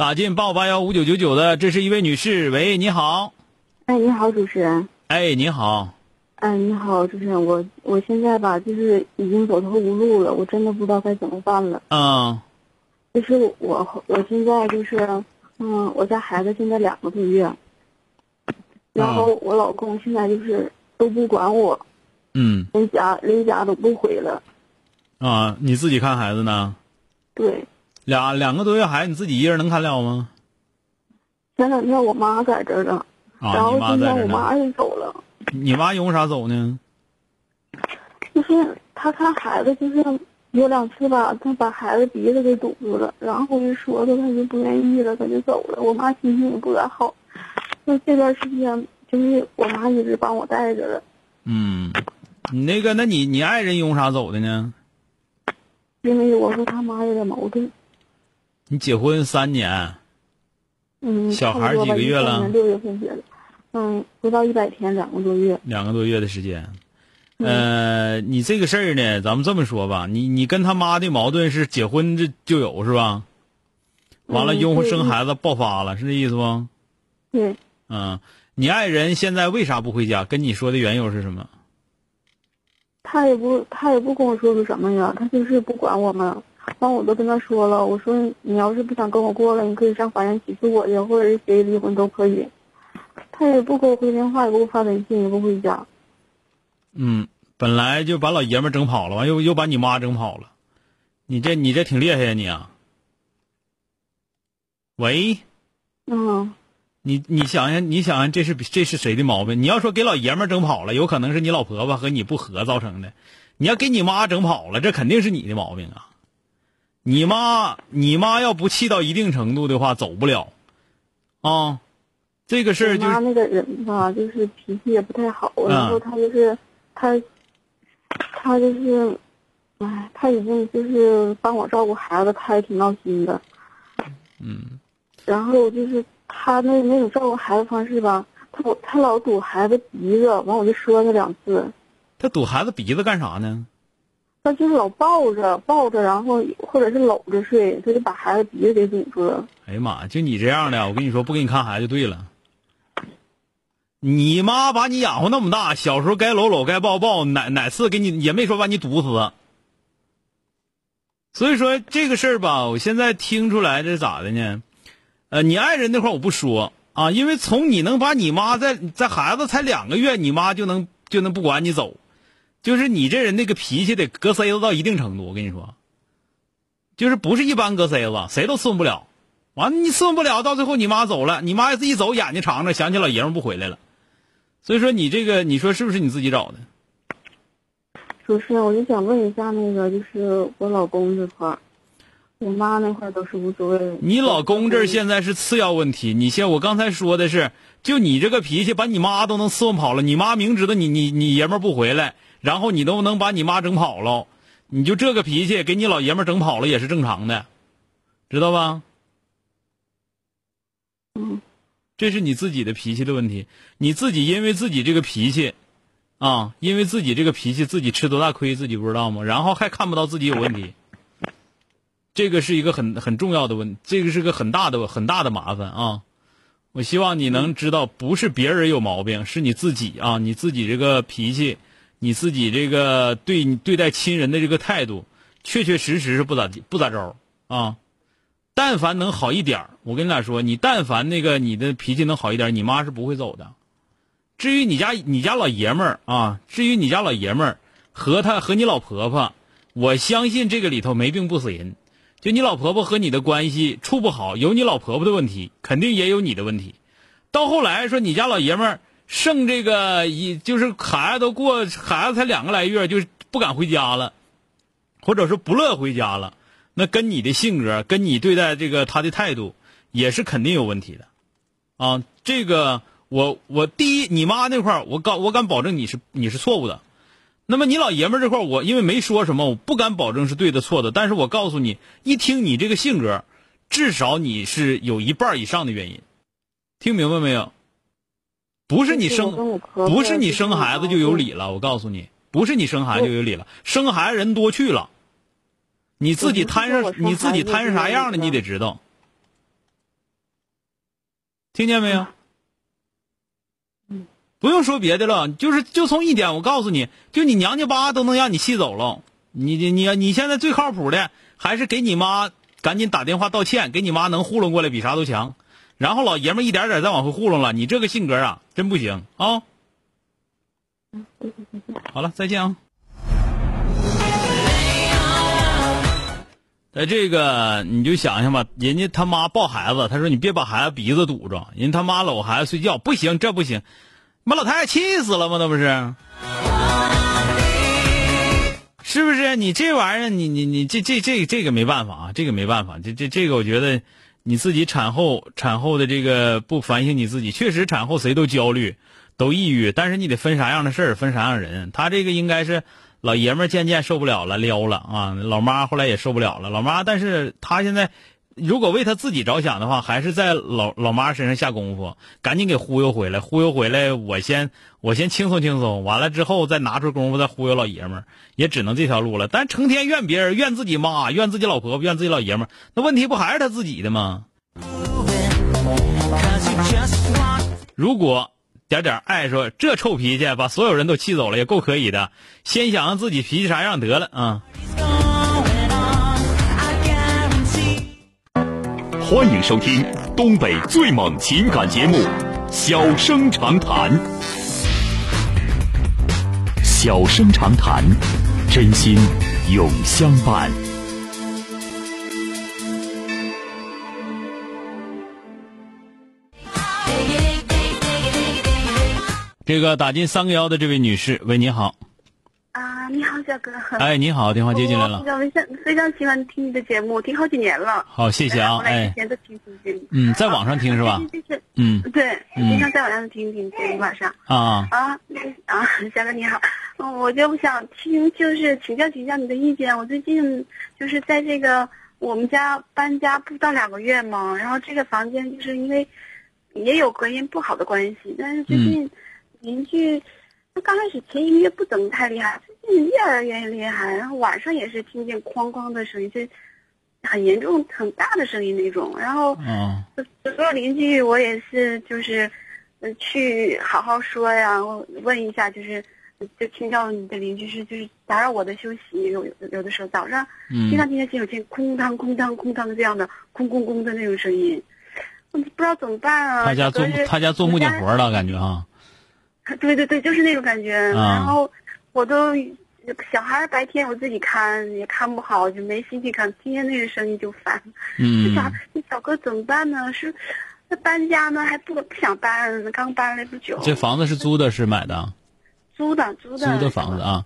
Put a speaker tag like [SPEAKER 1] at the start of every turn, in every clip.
[SPEAKER 1] 打进八五八幺五九九九的，这是一位女士。喂，你好。
[SPEAKER 2] 哎，你好，主持人。
[SPEAKER 1] 哎，你好。
[SPEAKER 2] 哎，你好，主持人。我我现在吧，就是已经走投无路了，我真的不知道该怎么办了。
[SPEAKER 1] 嗯。
[SPEAKER 2] 就是我，我现在就是，嗯，我家孩子现在两个多月，然后我老公现在就是都不管我，
[SPEAKER 1] 嗯，
[SPEAKER 2] 连家连家都不回了。
[SPEAKER 1] 啊，你自己看孩子呢？
[SPEAKER 2] 对。
[SPEAKER 1] 俩两个多月孩子，你自己一人能看了吗？
[SPEAKER 2] 前两天我妈在这儿呢，然后今天我妈也走了。
[SPEAKER 1] 你妈因为啥走呢？
[SPEAKER 2] 就是她看孩子，就是有两次吧，她把孩子鼻子给堵住了，然后就说她，她就不愿意了，她就走了。我妈心情也不咋好，那这段时间，就是我妈一直帮我带着的。
[SPEAKER 1] 嗯，你那个，那你你爱人因为啥走的呢？
[SPEAKER 2] 因为我和他妈有点矛盾。
[SPEAKER 1] 你结婚三年，
[SPEAKER 2] 嗯，
[SPEAKER 1] 小孩几个月了？
[SPEAKER 2] 六月份结的，嗯，不到一百天，两个多月。
[SPEAKER 1] 两个多月的时间，呃，你这个事儿呢，咱们这么说吧，你你跟他妈的矛盾是结婚这就有是吧？完了，因为生孩子爆发了，是这意思不？
[SPEAKER 2] 对。
[SPEAKER 1] 嗯，你爱人现在为啥不回家？跟你说的缘由是什么？
[SPEAKER 2] 他也不，他也不跟我说是什么呀，他就是不管我们。完，我都跟他说了，我说你要是不想跟我过了，你可以上法院起诉我去，或者是协议离婚都可以。他也不给我回电话，也不给我发短信，也不回家。
[SPEAKER 1] 嗯，本来就把老爷们整跑了，完又又把你妈整跑了，你这你这挺厉害呀你啊！喂，
[SPEAKER 2] 嗯，
[SPEAKER 1] 你你想想，你想想，这是这是谁的毛病？你要说给老爷们整跑了，有可能是你老婆婆和你不和造成的；你要给你妈整跑了，这肯定是你的毛病啊！你妈，你妈要不气到一定程度的话，走不了，啊，这个事儿就。
[SPEAKER 2] 妈那个人吧，就是脾气也不太好，然后他就是他，他就是，哎，他已经就是帮我照顾孩子，他也挺闹心的。
[SPEAKER 1] 嗯。
[SPEAKER 2] 然后就是他那那种照顾孩子方式吧，他他老堵孩子鼻子，完我就说他两次。
[SPEAKER 1] 他堵孩子鼻子干啥呢？
[SPEAKER 2] 他就是老抱着抱着，然后或者是搂着睡，他就把孩子鼻子给堵住了。
[SPEAKER 1] 哎呀妈！就你这样的，我跟你说，不给你看孩子就对了。你妈把你养活那么大，小时候该搂搂该抱抱，哪哪次给你也没说把你堵死。所以说这个事儿吧，我现在听出来这是咋的呢？呃，你爱人那块儿我不说啊，因为从你能把你妈在在孩子才两个月，你妈就能就能不管你走。就是你这人那个脾气得搁塞子到一定程度，我跟你说，就是不是一般搁塞子，谁都伺候不了。完了你伺候不了，到最后你妈走了，你妈自己走，眼睛长着，想起老爷们不回来了。所以说你这个，你说是不是你自己找的？
[SPEAKER 2] 主持人，我就想问一下，那个就是我老公这块儿，我妈那块儿都是无所谓。
[SPEAKER 1] 你老公这现在是次要问题，你先，我刚才说的是，就你这个脾气，把你妈都能伺候跑了，你妈明知道你你你爷们不回来。然后你都能把你妈整跑了，你就这个脾气给你老爷们整跑了也是正常的，知道吧？
[SPEAKER 2] 嗯，
[SPEAKER 1] 这是你自己的脾气的问题，你自己因为自己这个脾气，啊，因为自己这个脾气自己吃多大亏自己不知道吗？然后还看不到自己有问题，这个是一个很很重要的问，这个是个很大的很大的麻烦啊！我希望你能知道，不是别人有毛病，是你自己啊，你自己这个脾气。你自己这个对对待亲人的这个态度，确确实实是不咋不咋着啊。但凡能好一点我跟你俩说，你但凡那个你的脾气能好一点你妈是不会走的。至于你家你家老爷们儿啊，至于你家老爷们儿和他和你老婆婆，我相信这个里头没病不死人。就你老婆婆和你的关系处不好，有你老婆婆的问题，肯定也有你的问题。到后来说你家老爷们儿。剩这个一就是孩子都过，孩子才两个来月，就不敢回家了，或者说不乐回家了。那跟你的性格，跟你对待这个他的态度，也是肯定有问题的，啊，这个我我第一，你妈那块，我敢我敢保证你是你是错误的。那么你老爷们这块，我因为没说什么，我不敢保证是对的错的。但是我告诉你，一听你这个性格，至少你是有一半以上的原因，听明白没有？不是你生，不是你生孩子就有理了。我告诉你，不是你生孩子就有理了，生孩子人多去了，你自己摊上你自己摊上啥样了，你得知道。听见没有？不用说别的了，就是就从一点，我告诉你，就你娘家爸都能让你气走了，你你你你现在最靠谱的还是给你妈赶紧打电话道歉，给你妈能糊弄过来比啥都强。然后老爷们一点点再往回糊弄了，你这个性格啊，真不行啊。好了，再见啊。在这个你就想想吧，人家他妈抱孩子，他说你别把孩子鼻子堵着，人他妈搂孩子睡觉不行，这不行，把老太太气死了吗？那不是？是不是？你这玩意儿，你你你这这这这个没办法啊，这个没办法，这这这个我觉得你自己产后产后的这个不反省你自己，确实产后谁都焦虑，都抑郁，但是你得分啥样的事儿，分啥样人，他这个应该是。老爷们儿渐渐受不了了，撩了啊！老妈后来也受不了了，老妈，但是他现在如果为他自己着想的话，还是在老老妈身上下功夫，赶紧给忽悠回来，忽悠回来，我先我先轻松轻松，完了之后再拿出功夫再忽悠老爷们儿，也只能这条路了。但成天怨别人，怨自己妈，怨自己老婆婆，怨自己老爷们儿，那问题不还是他自己的吗？如果。点点爱说这臭脾气把所有人都气走了也够可以的，先想想自己脾气啥样得了啊！
[SPEAKER 3] 欢迎收听东北最猛情感节目《小生长谈》，小生长谈，真心永相伴。
[SPEAKER 1] 这个打进三个幺的这位女士，喂，你好。
[SPEAKER 4] 啊，你好，小哥。
[SPEAKER 1] 哎，你好，电话接进来了。
[SPEAKER 4] 非常非常非常喜欢听你的节目，听好几年了。
[SPEAKER 1] 好，谢谢啊，哎。
[SPEAKER 4] 前都听听听。
[SPEAKER 1] 嗯，在网上听是吧？嗯，
[SPEAKER 4] 对，经常在网上听听听晚上。
[SPEAKER 1] 啊
[SPEAKER 4] 啊啊！小哥你好，嗯，我就想听，就是请教请教你的意见。我最近就是在这个我们家搬家不到两个月嘛，然后这个房间就是因为也有隔音不好的关系，但是最近。邻居，刚开始前一个月不怎么太厉害，最近越来越厉害。然后晚上也是听见哐哐的声音，就很严重、很大的声音那种。然后，
[SPEAKER 1] 嗯，
[SPEAKER 4] 所有邻居我也是，就是，去好好说呀，问一下，就是，就听到你的邻居是就是打扰我的休息。有有的时候早上，经常听见洗手间空当空当空当这样的空空空的那种声音，我不知道怎么办啊。
[SPEAKER 1] 他家做他家做木匠活了，感觉啊。
[SPEAKER 4] 对对对，就是那种感觉。然后我都小孩白天我自己看也看不好，就没心情看，听见那个声音就烦。
[SPEAKER 1] 嗯。
[SPEAKER 4] 这小这小哥怎么办呢？是那搬家呢，还不不想搬，刚搬来不久。
[SPEAKER 1] 这房子是租的，是买的？
[SPEAKER 4] 租的，租的。
[SPEAKER 1] 租的房子啊。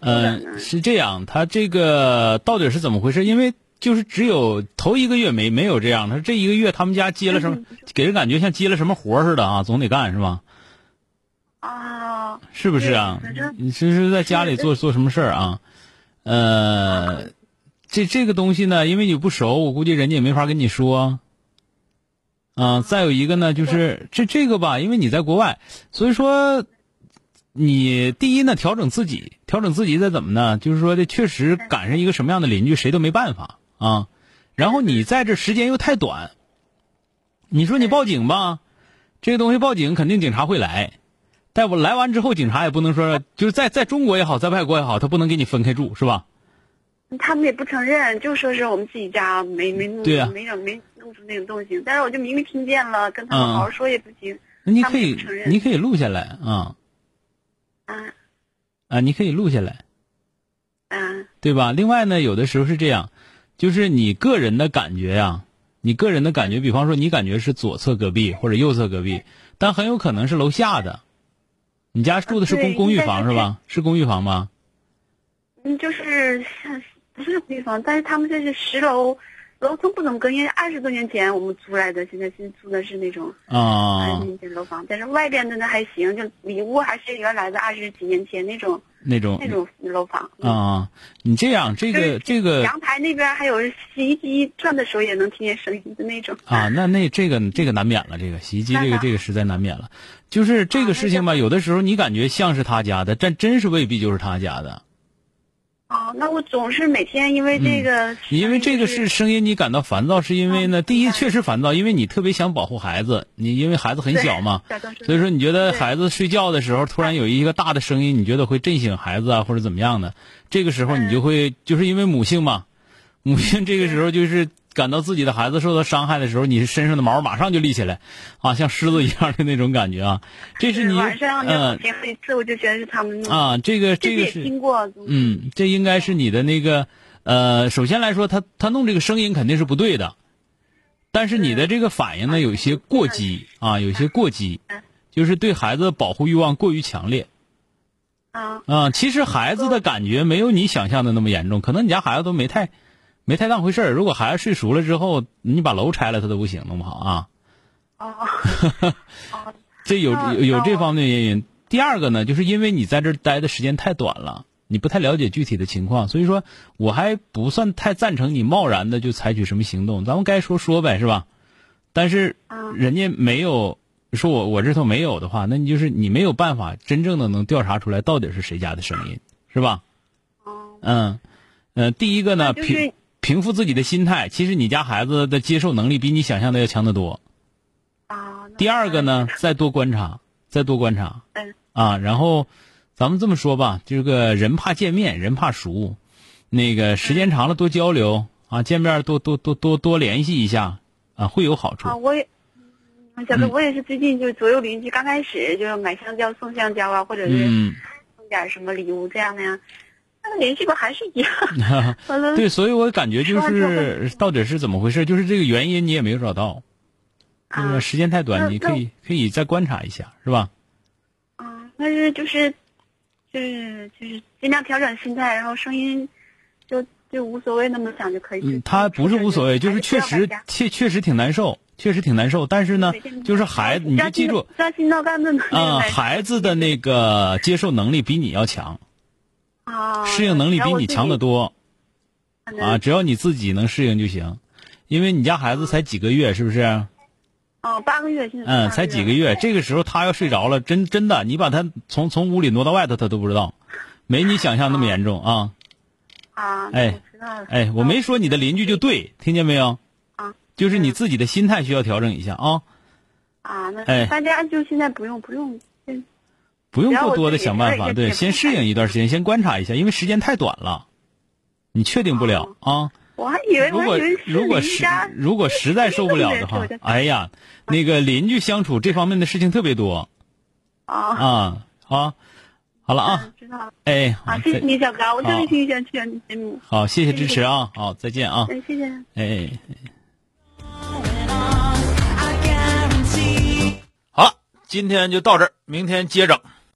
[SPEAKER 1] 嗯，是这样，他这个到底是怎么回事？因为就是只有头一个月没没有这样，他这一个月他们家接了什么，给人感觉像接了什么活似的啊，总得干是吧？
[SPEAKER 4] 啊，
[SPEAKER 1] 是不是啊？你是是在家里做做什么事儿啊？呃，这这个东西呢，因为你不熟，我估计人家也没法跟你说。啊，再有一个呢，就是这这个吧，因为你在国外，所以说你第一呢，调整自己，调整自己再怎么呢？就是说这确实赶上一个什么样的邻居，谁都没办法啊。然后你在这时间又太短，你说你报警吧，这个东西报警肯定警察会来。大夫来完之后，警察也不能说，就是在在中国也好，在外国也好，他不能给你分开住，是吧？
[SPEAKER 4] 他们也不承认，就说是我们自己家没没弄，
[SPEAKER 1] 对
[SPEAKER 4] 没整没弄出那种动静。但是我就明明听见了，跟他们好好说也不行。
[SPEAKER 1] 那你可以，你可以录下来
[SPEAKER 4] 啊。
[SPEAKER 1] 啊。啊，你可以录下来。
[SPEAKER 4] 啊。
[SPEAKER 1] 对吧？另外呢，有的时候是这样，就是你个人的感觉呀，你个人的感觉，比方说你感觉是左侧隔壁或者右侧隔壁。但很有可能是楼下的，你家住的是公公寓房是吧？是公寓房吗？
[SPEAKER 4] 嗯，就是不是公寓房，但是他们这是十楼，楼层不怎么更，因为二十多年前我们租来的，现在是租的是那种二
[SPEAKER 1] 啊
[SPEAKER 4] 十，年前楼房，但是外边的那还行，就里屋还是原来的二十几年前那种
[SPEAKER 1] 那种
[SPEAKER 4] 那种楼房。嗯
[SPEAKER 1] 啊，你这样，这个这个
[SPEAKER 4] 阳台那边还有洗衣机转的时候也能听见声音的那种。
[SPEAKER 1] 啊，那那这个这个难免了，这个洗衣机这个这个实在难免了。就是这个事情吧，有的时候你感觉像是他家的，但真是未必就是他家的。
[SPEAKER 4] 哦，那我总是每天因为这个，
[SPEAKER 1] 嗯因为这个
[SPEAKER 4] 是
[SPEAKER 1] 声音你感到烦躁，是因为呢，第一确实烦躁，因为你特别想保护孩子，你因为孩子很小嘛，所以说你觉得孩子睡觉的时候突然有一个大的声音，你觉得会震醒孩子啊，或者怎么样的，这个时候你就会就是因为母性嘛，母性这个时候就是感到自己的孩子受到伤害的时候，你身上的毛马上就立起来，啊，像狮子一样的那种感觉啊，这是你
[SPEAKER 4] 晚上就
[SPEAKER 1] 嗯
[SPEAKER 4] 听一次，我就觉得是他们
[SPEAKER 1] 啊，这个这个是
[SPEAKER 4] 听过，
[SPEAKER 1] 嗯，这应该是你的那个呃，首先来说，他他弄这个声音肯定是不对的，但是你的这个反应呢，有一些过激啊，有一些过激
[SPEAKER 4] 嗯，
[SPEAKER 1] 就是对孩子的保护欲望过于强烈。
[SPEAKER 4] 啊，
[SPEAKER 1] 啊。其实孩子的感觉没有你想象的那么严重，可能你家孩子都没太没太当回事儿。如果孩子睡熟了之后，你把楼拆了，他都不行，弄不好啊。这有有有这方面原因。第二个呢，就是因为你在这儿待的时间太短了，你不太了解具体的情况，所以说我还不算太赞成你贸然的就采取什么行动。咱们该说说呗，是吧？但是
[SPEAKER 4] 嗯
[SPEAKER 1] 人家没有说我我这头没有的话，那你就是你没有办法真正的能调查出来到底是谁家的声音，是吧？
[SPEAKER 4] 嗯，
[SPEAKER 1] 嗯，呃，第一个呢，
[SPEAKER 4] 那就是
[SPEAKER 1] 平平复自己的心态，其实你家孩子的接受能力比你想象的要强得多。
[SPEAKER 4] 啊，
[SPEAKER 1] 第二个呢，再多观察，再多观察
[SPEAKER 4] 嗯
[SPEAKER 1] 啊。然后，咱们这么说吧，这个人怕见面，人怕熟，那个时间长了多交流啊，见面多多多多多联系一下啊，会有好处。
[SPEAKER 4] 啊，我也。嗯小哥，
[SPEAKER 1] 嗯
[SPEAKER 4] 我也是最近就左右邻居刚开始就是买香蕉送香蕉啊，或者是
[SPEAKER 1] 嗯，
[SPEAKER 4] 送点什么礼物这样的呀，那联系过还是一样。完了，
[SPEAKER 1] 对，所以我感觉就是到底是怎么回事，就是这个原因你也没有找到，这个
[SPEAKER 4] 啊
[SPEAKER 1] 时间太短，
[SPEAKER 4] 那
[SPEAKER 1] 你可以可以再观察一下，是吧？
[SPEAKER 4] 啊，但是就是就是就是尽量调整心态，然后声音就就无所谓那么想就可以。
[SPEAKER 1] 嗯，他不是无所谓，就是确实确确实挺难受，确实挺难受。但是呢，就是孩子，你就记住，啊、
[SPEAKER 4] 种感觉
[SPEAKER 1] 孩子的那个接受能力比你要强，
[SPEAKER 4] 啊，
[SPEAKER 1] 适应能力比你强得多啊！只要你自己能适应就行。因为你家孩子才几个月，是不是？
[SPEAKER 4] 哦，八个月现在
[SPEAKER 1] 嗯，才几个月，这个时候他要睡着了，真真的，你把他从从屋里挪到外头，他都不知道，没你想象那么严重啊！
[SPEAKER 4] 啊，
[SPEAKER 1] 哎哎，我没说你的邻居就对，听见没有？
[SPEAKER 4] 啊
[SPEAKER 1] 就是你自己的心态需要调整一下啊，
[SPEAKER 4] 啊，那
[SPEAKER 1] 哎
[SPEAKER 4] 大家就现在不用不用，嗯
[SPEAKER 1] 不用过多的想办法，对，先适应一段时间，先观察一下，因为时间太短了，你确定不了啊。
[SPEAKER 4] 我还以为
[SPEAKER 1] 如果如果实如果实在受不了的话，哎呀，那个邻居相处这方面的事情特别多
[SPEAKER 4] 啊
[SPEAKER 1] 啊。好，好了啊，
[SPEAKER 4] 嗯知道了
[SPEAKER 1] 哎，好
[SPEAKER 4] 啊，谢谢你小哥，我特
[SPEAKER 1] 好
[SPEAKER 4] 别挺喜欢听你节目，
[SPEAKER 1] 好，谢谢支持啊，好，再见啊，
[SPEAKER 4] 哎，谢谢。
[SPEAKER 1] 哎。好了，今天就到这儿，明天接整。